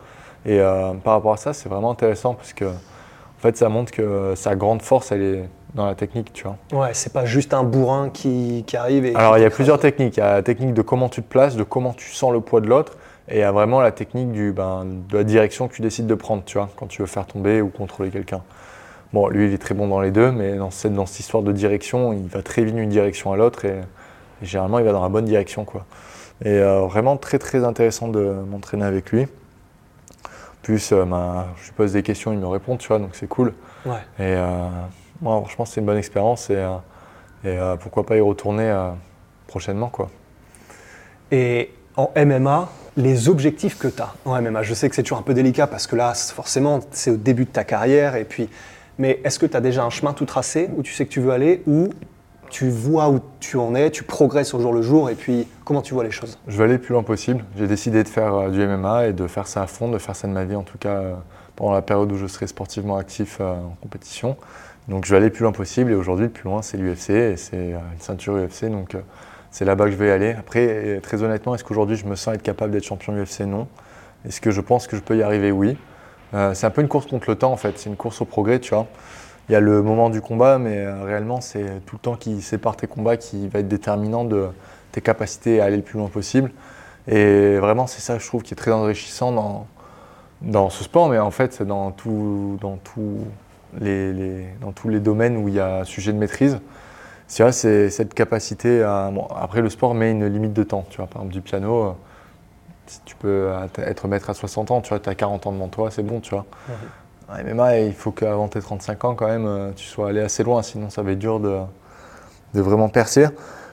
S1: Et par rapport à ça, c'est vraiment intéressant parce que en fait, ça montre que sa grande force, elle est dans la technique, tu vois.
S2: Ouais, c'est pas juste un bourrin qui, qui arrive et.
S1: Alors, il y a plusieurs techniques. Il y a la technique de comment tu te places, de comment tu sens le poids de l'autre, et a vraiment la technique du, ben, de la direction que tu décides de prendre, tu vois, quand tu veux faire tomber ou contrôler quelqu'un. Bon, lui, il est très bon dans les deux, mais dans cette, dans cette histoire de direction, il va très vite d'une direction à l'autre, et, généralement, il va dans la bonne direction, quoi. Et euh, vraiment très, très intéressant de m'entraîner avec lui. Plus, euh, ben, je lui pose des questions, il me répond, tu vois, donc c'est cool.
S2: Ouais.
S1: Et euh, moi, franchement, c'est une bonne expérience et, et pourquoi pas y retourner prochainement, quoi.
S2: Et en MMA, les objectifs que tu as en MMA, je sais que c'est toujours un peu délicat parce que là, forcément, c'est au début de ta carrière et puis. Mais est-ce que tu as déjà un chemin tout tracé où tu sais que tu veux aller ou tu vois où tu en es, tu progresses au jour le jour et puis comment tu vois les choses?
S1: Je veux aller le plus loin possible. J'ai décidé de faire euh, du MMA et de faire ça à fond, de faire ça de ma vie en tout cas euh, pendant la période où je serai sportivement actif euh, en compétition. Donc je vais aller le plus loin possible et aujourd'hui le plus loin c'est l'UFC et c'est une ceinture UFC donc c'est là-bas que je vais aller. Après très honnêtement est-ce qu'aujourd'hui je me sens être capable d'être champion UFC Non. Est-ce que je pense que je peux y arriver? Oui. c'est un peu une course contre le temps en fait, c'est une course au progrès tu vois il y a le moment du combat, mais euh, réellement, c'est tout le temps qui sépare tes combats qui va être déterminant de tes capacités à aller le plus loin possible. Et vraiment, c'est ça, je trouve, qui est très enrichissant dans, dans ce sport, mais en fait, dans, tout, dans, les, dans tous les domaines où il y a sujet de maîtrise. C'est cette capacité à. après, le sport met une limite de temps. Tu vois, par exemple, du piano, euh, si tu peux être maître à 60 ans, tu vois, tu as 40 ans devant toi, c'est bon, tu vois. MMA, il faut qu'avant tes 35 ans, quand même, euh, tu sois allé assez loin, sinon ça va être dur de, de vraiment percer.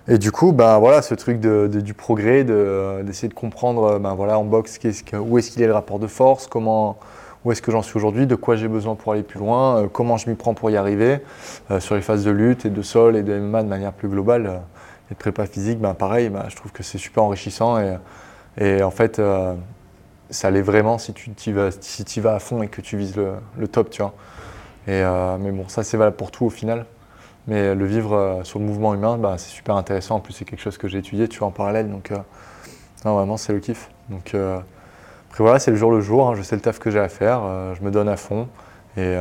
S1: Et du coup, ben voilà, ce truc de, du progrès, d'essayer de, comprendre, ben voilà, en boxe, où est-ce qu'il est le rapport de force, comment, où est-ce que j'en suis aujourd'hui, de quoi j'ai besoin pour aller plus loin, euh, comment je m'y prends pour y arriver, euh, sur les phases de lutte et de sol et de MMA de manière plus globale, et de prépa physique, ben pareil, ben, je trouve que c'est super enrichissant et, en fait, ça l'est vraiment si tu y vas, si vas à fond et que tu vises le, top, tu vois. Et, euh, mais bon, ça c'est valable pour tout au final. Mais le vivre euh, sur le mouvement humain, bah, c'est super intéressant. En plus, c'est quelque chose que j'ai étudié, tu vois, en parallèle. Donc, euh, vraiment, c'est le kiff. Donc, après voilà, c'est le jour le jour. Hein. je sais le taf que j'ai à faire. je me donne à fond et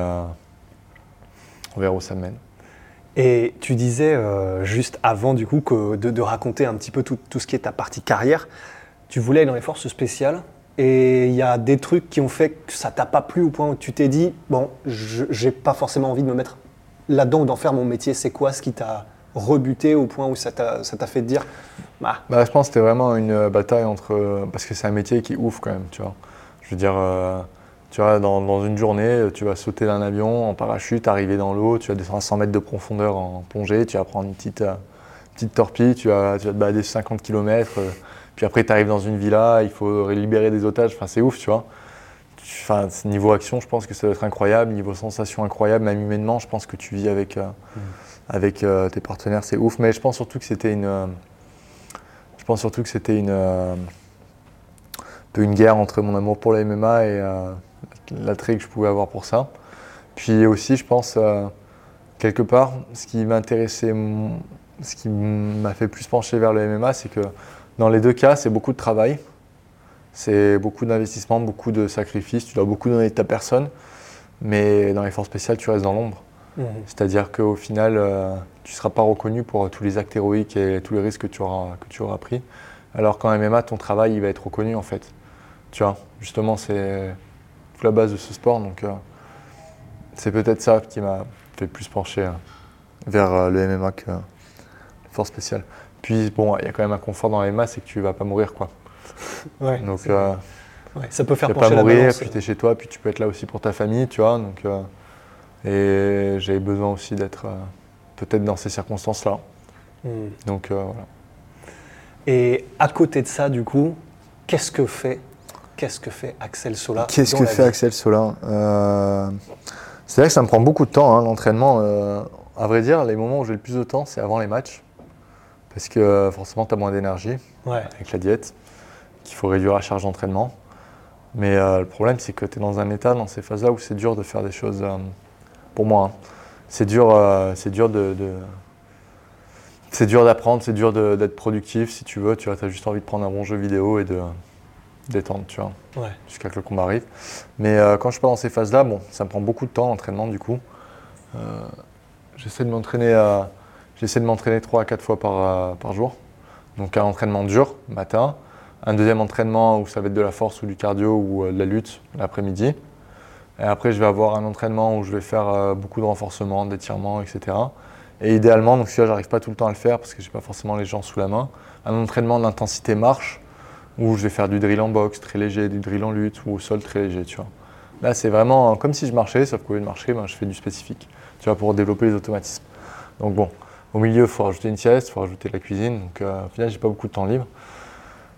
S1: on verra où ça mène.
S2: Et tu disais juste avant du coup que de, raconter un petit peu tout, tout, ce qui est ta partie carrière, tu voulais aller dans les forces spéciales et il y a des trucs qui ont fait que ça t'a pas plu au point où tu t'es dit, bon, j'ai pas forcément envie de me mettre là-dedans ou d'en faire mon métier. C'est quoi ce qui t'a rebuté au point où ça t'a fait dire
S1: bah. bah je pense que c'était vraiment une euh, bataille entre. Parce que c'est un métier qui ouf quand même, tu vois. Je veux dire, euh, tu vois, dans, une journée, tu vas sauter d'un avion en parachute, arriver dans l'eau, tu vas descendre à 100 mètres de profondeur en plongée, tu vas prendre une petite, euh, petite torpille, tu vas, tu vas te balader 50 km. Puis après, tu arrives dans une villa, il faut libérer des otages. Enfin, c'est ouf, tu vois. Enfin, niveau action, je pense que ça va être incroyable. Niveau sensation, incroyable. Même humainement, je pense que tu vis avec, euh, mm. avec euh, tes partenaires, c'est ouf. Mais je pense surtout que c'était une. Euh, je pense surtout que c'était une. peu une guerre entre mon amour pour la MMA et l'attrait que je pouvais avoir pour ça. Puis aussi, je pense, quelque part, ce qui m'intéressait, ce qui m'a fait plus pencher vers le MMA, c'est que dans les deux cas, c'est beaucoup de travail, c'est beaucoup d'investissement, beaucoup de sacrifices, tu dois beaucoup donner de ta personne, mais dans les forces spéciales, tu restes dans l'ombre. Mhm. C'est-à-dire qu'au final, euh, tu ne seras pas reconnu pour tous les actes héroïques et tous les risques que tu auras, que tu auras pris. Alors qu'en MMA, ton travail, il va être reconnu en fait. Tu vois, justement, c'est toute la base de ce sport. Donc, euh, c'est peut-être ça qui m'a fait plus pencher euh, vers le MMA que les forces spéciales. Puis bon, il y a quand même un confort dans les masses, c'est que tu vas pas mourir quoi.
S2: Ouais,
S1: donc euh,
S2: ça peut faire
S1: tu
S2: pencher
S1: pas mourir, puis tu es chez toi, puis tu peux être là aussi pour ta famille, tu vois. Donc euh, et j'avais besoin aussi d'être euh, peut-être dans ces circonstances-là. Hmm. Donc voilà.
S2: Et à côté de ça, du coup, qu'est-ce que fait Qu'est-ce que fait Axel Sola
S1: Qu'est-ce que fait Axel Sola C'est vrai que ça me prend beaucoup de temps, hein, l'entraînement. à vrai dire, les moments où j'ai le plus de temps, c'est avant les matchs parce que euh, forcément, tu as moins d'énergie
S2: Ouais.
S1: avec la diète, qu'il faut réduire la charge d'entraînement. Mais euh, le problème, c'est que tu es dans un état, dans ces phases-là, où c'est dur de faire des choses, euh, pour moi, hein. c'est dur, euh, c'est dur de... de- c'est dur d'apprendre, c'est dur d'être productif si tu veux. Tu as juste envie de prendre un bon jeu vidéo et de détendre, tu vois
S2: Ouais.
S1: jusqu'à que le combat arrive. Mais euh, quand je suis pas dans ces phases-là, bon, ça me prend beaucoup de temps l'entraînement du coup. Euh, j'essaie de m'entraîner j'essaie de m'entraîner 3 à 4 fois par, par jour. Donc un entraînement dur, matin. Un deuxième entraînement où ça va être de la force ou du cardio ou de la lutte l'après-midi. Et après, je vais avoir un entraînement où je vais faire euh, beaucoup de renforcement, d'étirement, etc. Et idéalement, donc si là, j'arrive pas tout le temps à le faire parce que j'ai pas forcément les gens sous la main, un entraînement d'intensité marche où je vais faire du drill en boxe très léger, du drill en lutte ou au sol très léger, tu vois. Là, c'est vraiment comme si je marchais, sauf qu'au lieu de marcher, ben, je fais du spécifique, tu vois, pour développer les automatismes. Donc bon, au milieu, il faut rajouter une sieste, il faut rajouter de la cuisine, donc euh, au final, j'ai pas beaucoup de temps libre.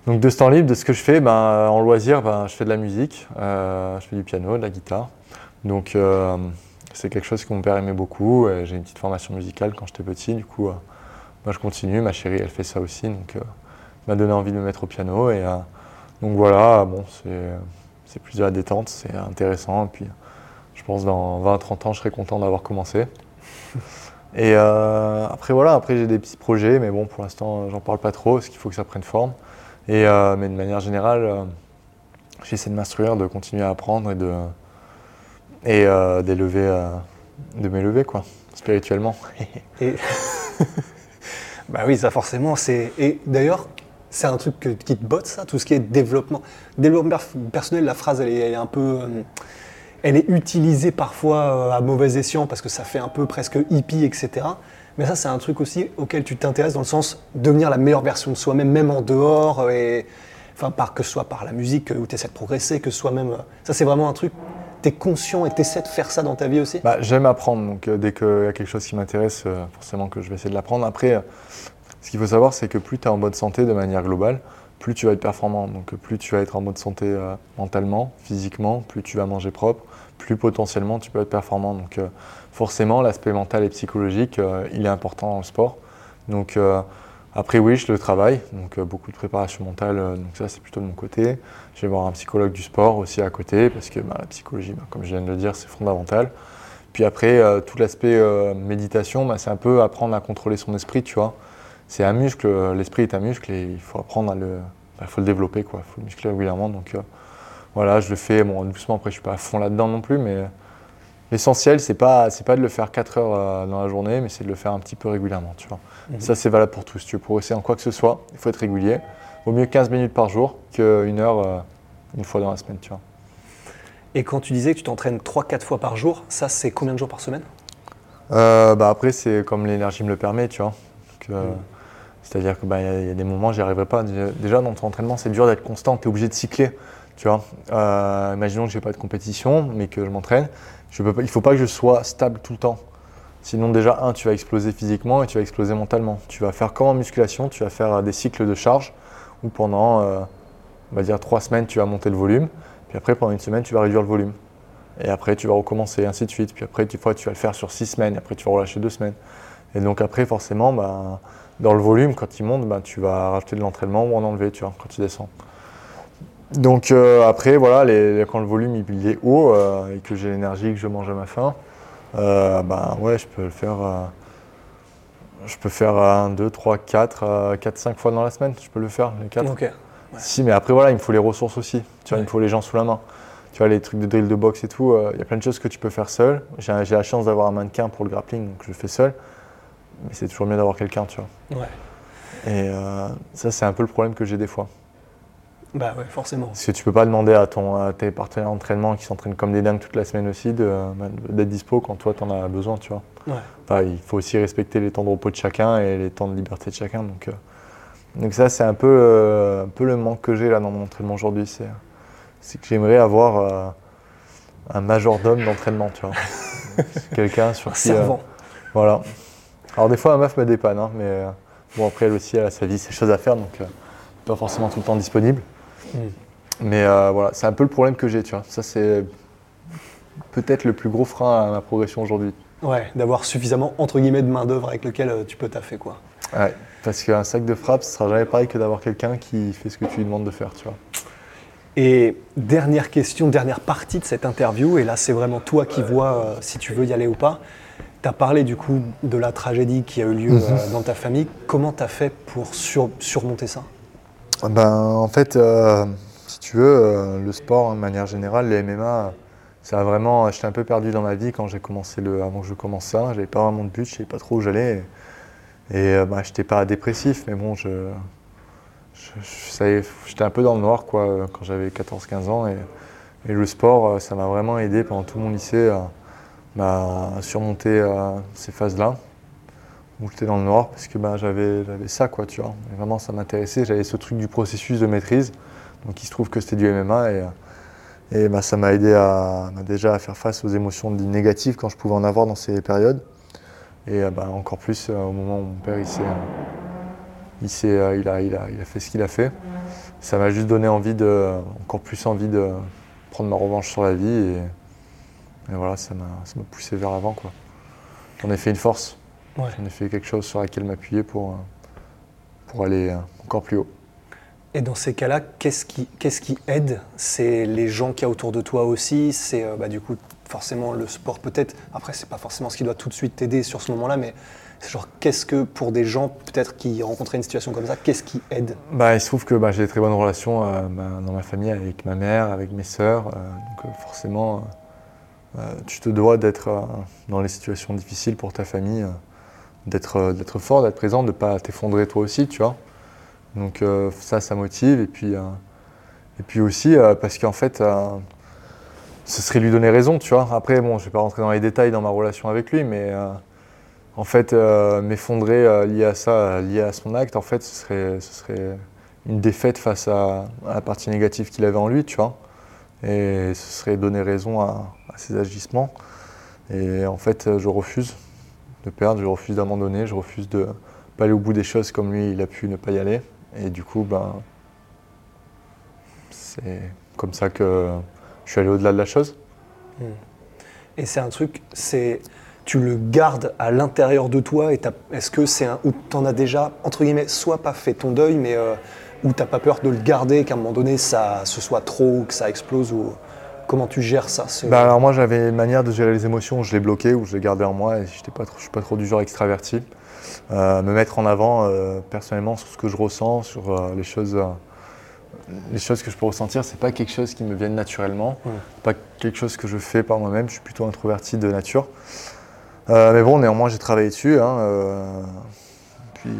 S1: Donc de ce temps libre, de ce que je fais, ben, en loisir, ben, je fais de la musique, euh, je fais du piano, de la guitare. Donc euh, c'est quelque chose que mon père aimait beaucoup. J'ai une petite formation musicale quand j'étais petit, du coup, euh, je continue. Ma chérie, elle fait ça aussi, donc euh, m'a donné envie de me mettre au piano. Et euh, donc voilà, bon, c'est plus de la détente, c'est intéressant. Et puis je pense dans 20-30 ans, je serai content d'avoir commencé. Et euh, après voilà, après j'ai des petits projets, mais bon, pour l'instant, j'en parle pas trop, parce qu'il faut que ça prenne forme. Et, euh, mais de manière générale, euh, j'essaie de m'instruire, de continuer à apprendre et de et euh, d'élever, de m'élever quoi, spirituellement.
S2: Et... bah oui, ça forcément, c'est. Et d'ailleurs, c'est un truc que- qui te botte, ça, tout ce qui est développement. Développement personnel, la phrase, elle est, elle est un peu. Euh, Elle est utilisée parfois euh, à mauvais escient parce que ça fait un peu presque hippie, etc. Mais ça, c'est un truc aussi auquel tu t'intéresses dans le sens devenir la meilleure version de soi-même, même en dehors, euh, et enfin, que ce soit par la musique où tu essaies de progresser, que ce soit même. euh, Ça, c'est vraiment un truc. Tu es conscient et tu essaies de faire ça dans ta vie aussi
S1: Bah, j'aime apprendre, donc euh, dès qu'il y a quelque chose qui m'intéresse, euh, forcément que je vais essayer de l'apprendre. Après, euh, ce qu'il faut savoir, c'est que plus tu es en bonne santé de manière globale, plus tu vas être performant. Donc euh, plus tu vas être en bonne santé euh, mentalement, physiquement, plus tu vas manger propre, plus potentiellement tu peux être performant. Donc euh, forcément, l'aspect mental et psychologique, euh, il est important dans le sport. Donc euh, après, oui, je le travaille, donc beaucoup de préparation mentale, donc ça c'est plutôt de mon côté. Je vais voir un psychologue du sport aussi à côté, parce que bah, la psychologie, bah, comme je viens de le dire, c'est fondamental. Puis après, tout l'aspect méditation, bah, c'est un peu apprendre à contrôler son esprit, tu vois. C'est un muscle, l'esprit est un muscle et il faut apprendre à le, bah, faut le développer, quoi. Il faut le muscler régulièrement. Donc voilà, je le fais, bon, doucement, après je suis pas à fond là-dedans non plus, mais l'essentiel, c'est pas, c'est pas de le faire 4 heures euh, dans la journée, mais c'est de le faire un petit peu régulièrement, tu vois. Ça, c'est valable pour tous. Tu veux progresser en quoi que ce soit, il faut être régulier. Vaut mieux 15 minutes par jour qu'une heure euh, une fois dans la semaine, tu vois.
S2: Et quand tu disais que tu t'entraînes 3-4 fois par jour, ça c'est combien de jours par semaine?
S1: Euh, bah après, c'est comme l'énergie me le permet, tu vois. Euh, C'est-à-dire qu'il y, a- il y a des moments, j'y arriverai pas. Déjà, dans ton entraînement, c'est dur d'être constant, tu es obligé de cycler. Tu vois. Euh, imaginons que je n'ai pas de compétition, mais que je m'entraîne. Il ne faut pas que je sois stable tout le temps. Sinon, déjà, un, tu vas exploser physiquement et tu vas exploser mentalement. Tu vas faire comme en musculation, tu vas faire euh, des cycles de charge où pendant, euh, on va dire, trois semaines, tu vas monter le volume. Puis après, pendant une semaine, tu vas réduire le volume. Et après, tu vas recommencer, ainsi de suite. Puis après, tu, tu vas le faire sur six semaines. Après, tu vas relâcher deux semaines. Et donc après, forcément, bah, dans le volume, quand il monte, bah, tu vas rajouter de l'entraînement ou en enlever, tu vois, quand il descend. Donc euh, après, voilà, les- quand le volume il est haut euh, et que j'ai l'énergie, que je mange à ma faim, euh, bah, ouais, je peux le faire. je peux faire 1, 2, 3, 4, 4, 5 fois dans la semaine. Je peux le faire, les 4.
S2: Ok.
S1: Si, mais après, voilà, il me faut les ressources aussi. Tu vois,
S2: Ouais.
S1: il me faut les gens sous la main. Tu vois, les trucs de drill de boxe et tout, il y a plein de choses que tu peux faire seul. J'ai la chance d'avoir un mannequin pour le grappling, donc je le fais seul. Mais c'est toujours mieux d'avoir quelqu'un, tu vois.
S2: Ouais.
S1: Et ça, c'est un peu le problème que j'ai des fois.
S2: Bah ouais, forcément.
S1: Parce que tu peux pas demander à, ton, à tes partenaires d'entraînement qui s'entraînent comme des dingues toute la semaine aussi de- d'être dispo quand toi, tu en as besoin, tu vois.
S2: Ouais.
S1: Enfin, il faut aussi respecter les temps de repos de chacun et les temps de liberté de chacun. Donc, euh, donc ça, c'est un peu, euh, un peu le manque que j'ai là dans mon entraînement aujourd'hui. C'est c'est que j'aimerais avoir euh, un majordome d'entraînement, tu vois. Quelqu'un sur
S2: Un
S1: qui... euh,
S2: servant.
S1: voilà. Alors des fois, ma meuf me dépanne, hein, mais euh, bon, après, elle aussi, elle a sa vie, ses choses à faire, donc euh, pas forcément tout le temps disponible.
S2: Mm.
S1: Mais euh, voilà, c'est un peu le problème que j'ai, tu vois. Ça, c'est peut-être le plus gros frein à ma progression aujourd'hui.
S2: Ouais, d'avoir suffisamment, entre guillemets, de main-d'œuvre avec lequel euh, tu peux taffer, quoi.
S1: Ouais, parce qu'un sac de frappe, ce sera jamais pareil que d'avoir quelqu'un qui fait ce que tu lui demandes de faire, tu vois.
S2: Et dernière question, dernière partie de cette interview, et là c'est vraiment toi qui vois euh, si tu veux y aller ou pas. Tu as parlé du coup de la tragédie qui a eu lieu euh, dans ta famille. Comment tu as fait pour sur- surmonter ça?
S1: Ben, en fait, euh, si tu veux, euh, le sport, de manière générale, les MMA, ça a vraiment. J'étais un peu perdu dans ma vie quand j'ai commencé le. Avant que je commence ça, j'avais pas vraiment de but, je savais pas trop où j'allais. Et, et euh, ben, j'étais pas dépressif, mais bon, je. J'étais un peu dans le noir, quoi, euh, quand j'avais 14-15 ans. Et, le sport, euh, ça m'a vraiment aidé pendant tout mon lycée à, bah, surmonter euh, ces phases-là où j'étais dans le noir parce que bah, j'avais ça quoi tu vois. Vraiment ça m'intéressait. J'avais ce truc du processus de maîtrise. Donc il se trouve que c'était du MMA et, et bah, ça m'a aidé à, bah, déjà à faire face aux émotions négatives quand je pouvais en avoir dans ces périodes. Et euh, bah, encore plus euh, au moment où mon père il s'est euh, il, euh, il, a, il, a, il a fait ce qu'il a fait. Ça m'a juste donné envie de encore plus envie de prendre ma revanche sur la vie et, et voilà ça m'a ça m'a poussé vers l'avant quoi. J'en ai fait une force
S2: Ouais.
S1: J'en ai fait quelque chose sur laquelle m'appuyer pour, euh, pour aller euh, encore plus haut.
S2: Et dans ces cas-là, qu'est-ce qui, qu'est-ce qui aide? C'est les gens qu'il y a autour de toi aussi? C'est euh, bah, du coup forcément le sport peut-être? Après, c'est pas forcément ce qui doit tout de suite t'aider sur ce moment-là, mais c'est genre qu'est-ce que pour des gens peut-être qui rencontraient une situation comme ça, qu'est-ce qui aide?
S1: Bah, il se trouve que bah, j'ai des très bonnes relations euh, bah, dans ma famille avec ma mère, avec mes sœurs. euh, donc euh, forcément, tu te dois d'être dans les situations difficiles pour ta famille, d'être euh, d'être fort, d'être présent, de ne pas t'effondrer toi aussi, tu vois. Donc euh, ça, ça motive. Et puis, euh, et puis aussi parce qu'en fait, ce serait lui donner raison, tu vois. Après, bon, je vais pas rentrer dans les détails dans ma relation avec lui, mais en fait, m'effondrer lié à ça, lié à son acte, en fait, ce serait, ce serait une défaite face à, la partie négative qu'il avait en lui, tu vois. Et ce serait donner raison à, ses agissements. Et en fait, je refuse de perdre, je refuse d'abandonner, je refuse de pas aller au bout des choses comme lui, il a pu ne pas y aller. Et du coup, ben, c'est comme ça que je suis allé au-delà de la chose.
S2: Et c'est un truc, c'est tu le gardes à l'intérieur de toi et est-ce que c'est un où t'en as déjà entre guillemets soit pas fait ton deuil, mais euh, où t'as pas peur de le garder qu'à un moment donné ça ce soit trop ou que ça explose ou comment tu gères ça ce-
S1: Bah alors moi j'avais une manière de gérer les émotions où je les bloquais, où je les gardais en moi et j'étais pas trop, je suis pas trop du genre extraverti. Euh, me mettre en avant euh, personnellement sur ce que je ressens, sur euh, les choses, les choses que je peux ressentir, c'est pas quelque chose qui me vient naturellement, pas quelque chose que je fais par moi-même. Je suis plutôt introverti de nature. Mais bon, néanmoins j'ai travaillé dessus. hein, puis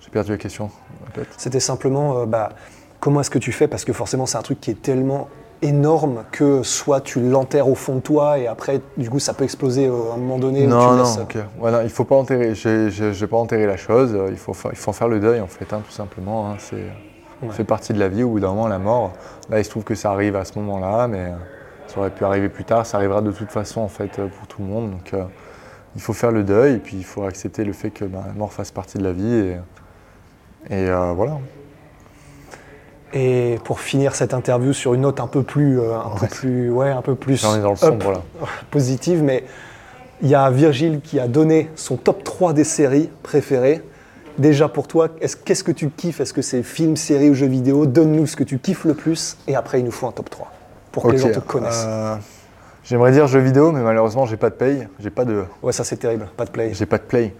S1: j'ai perdu la question.
S2: C'était simplement, bah, comment est-ce que tu fais? Parce que forcément, c'est un truc qui est tellement énorme que soit tu l'enterres au fond de toi et après, du coup, ça peut exploser euh, à un moment donné.
S1: Non,
S2: tu
S1: non,
S2: laisses-
S1: ok. Voilà, il faut pas enterrer. J'ai, pas enterré la chose. euh, Il faut, fa- il faut en faire le deuil en fait, hein, tout simplement. hein, c'est,
S2: Ouais.
S1: fait partie de la vie. Au bout d'un moment, la mort. Là, il se trouve que ça arrive à ce moment-là, mais euh, ça aurait pu arriver plus tard. Ça arrivera de toute façon en fait euh, pour tout le monde. Donc, euh, il faut faire le deuil et puis il faut accepter le fait que ben, la mort fasse partie de la vie et, et euh, voilà.
S2: Et pour finir cette interview sur une note un peu plus, euh, un peu plus, ouais, un peu plus
S1: Là, on est dans le
S2: up,
S1: sombre là.
S2: positive, mais il y a Virgile qui a donné son top 3 des séries préférées. Déjà pour toi, est-ce- qu'est-ce que tu kiffes? Est-ce que c'est film, série ou jeux vidéo? Donne-nous ce que tu kiffes le plus et après il nous faut un top 3 pour que les gens te connaissent.
S1: euh, J'aimerais dire jeux vidéo, mais malheureusement, j'ai pas de paye. J'ai pas de,
S2: Ouais, ça c'est terrible, pas de play.
S1: J'ai pas de play.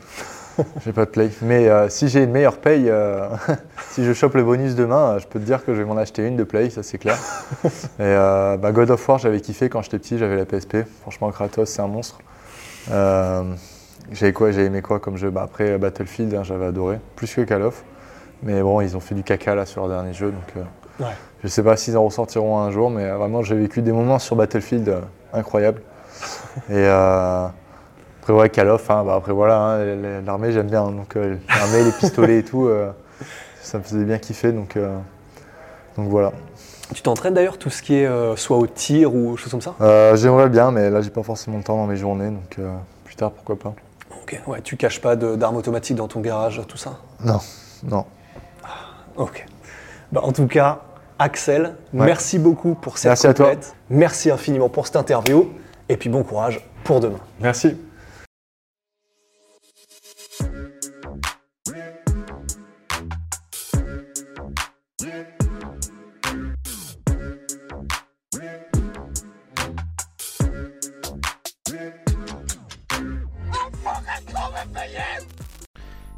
S1: J'ai pas de play. Mais euh, si j'ai une meilleure paye, euh, si je chope le bonus demain, euh, je peux te dire que je vais m'en acheter une de play, ça c'est clair. Et euh, bah, God of War, j'avais kiffé quand j'étais petit, j'avais la PSP. Franchement, Kratos, c'est un monstre. J'avais quoi J'ai aimé quoi comme jeu? Bah, Après Battlefield, hein, j'avais adoré, plus que Call of. Mais bon, ils ont fait du caca là sur leur dernier jeu, donc
S2: Ouais.
S1: je sais pas s'ils en ressortiront un jour, mais vraiment, j'ai vécu des moments sur Battlefield incroyables. Et après, ouais, Call of, hein, bah, après voilà, hein, l'armée j'aime bien, hein, donc euh, l'armée, les pistolets et tout, euh, ça me faisait bien kiffer, donc, euh, donc voilà.
S2: Tu t'entraînes d'ailleurs tout ce qui est euh, soit au tir ou choses comme ça?
S1: Euh, J'aimerais bien, mais là j'ai pas forcément le temps dans mes journées, donc euh, plus tard pourquoi pas.
S2: Ok, ouais, tu caches pas d'armes automatiques dans ton garage, tout ça?
S1: Non, non.
S2: Ok. Bah, en tout cas, Axel, merci beaucoup pour cette
S1: Merci à toi.
S2: complète. Merci infiniment pour cette interview. Et puis bon courage pour demain.
S1: Merci.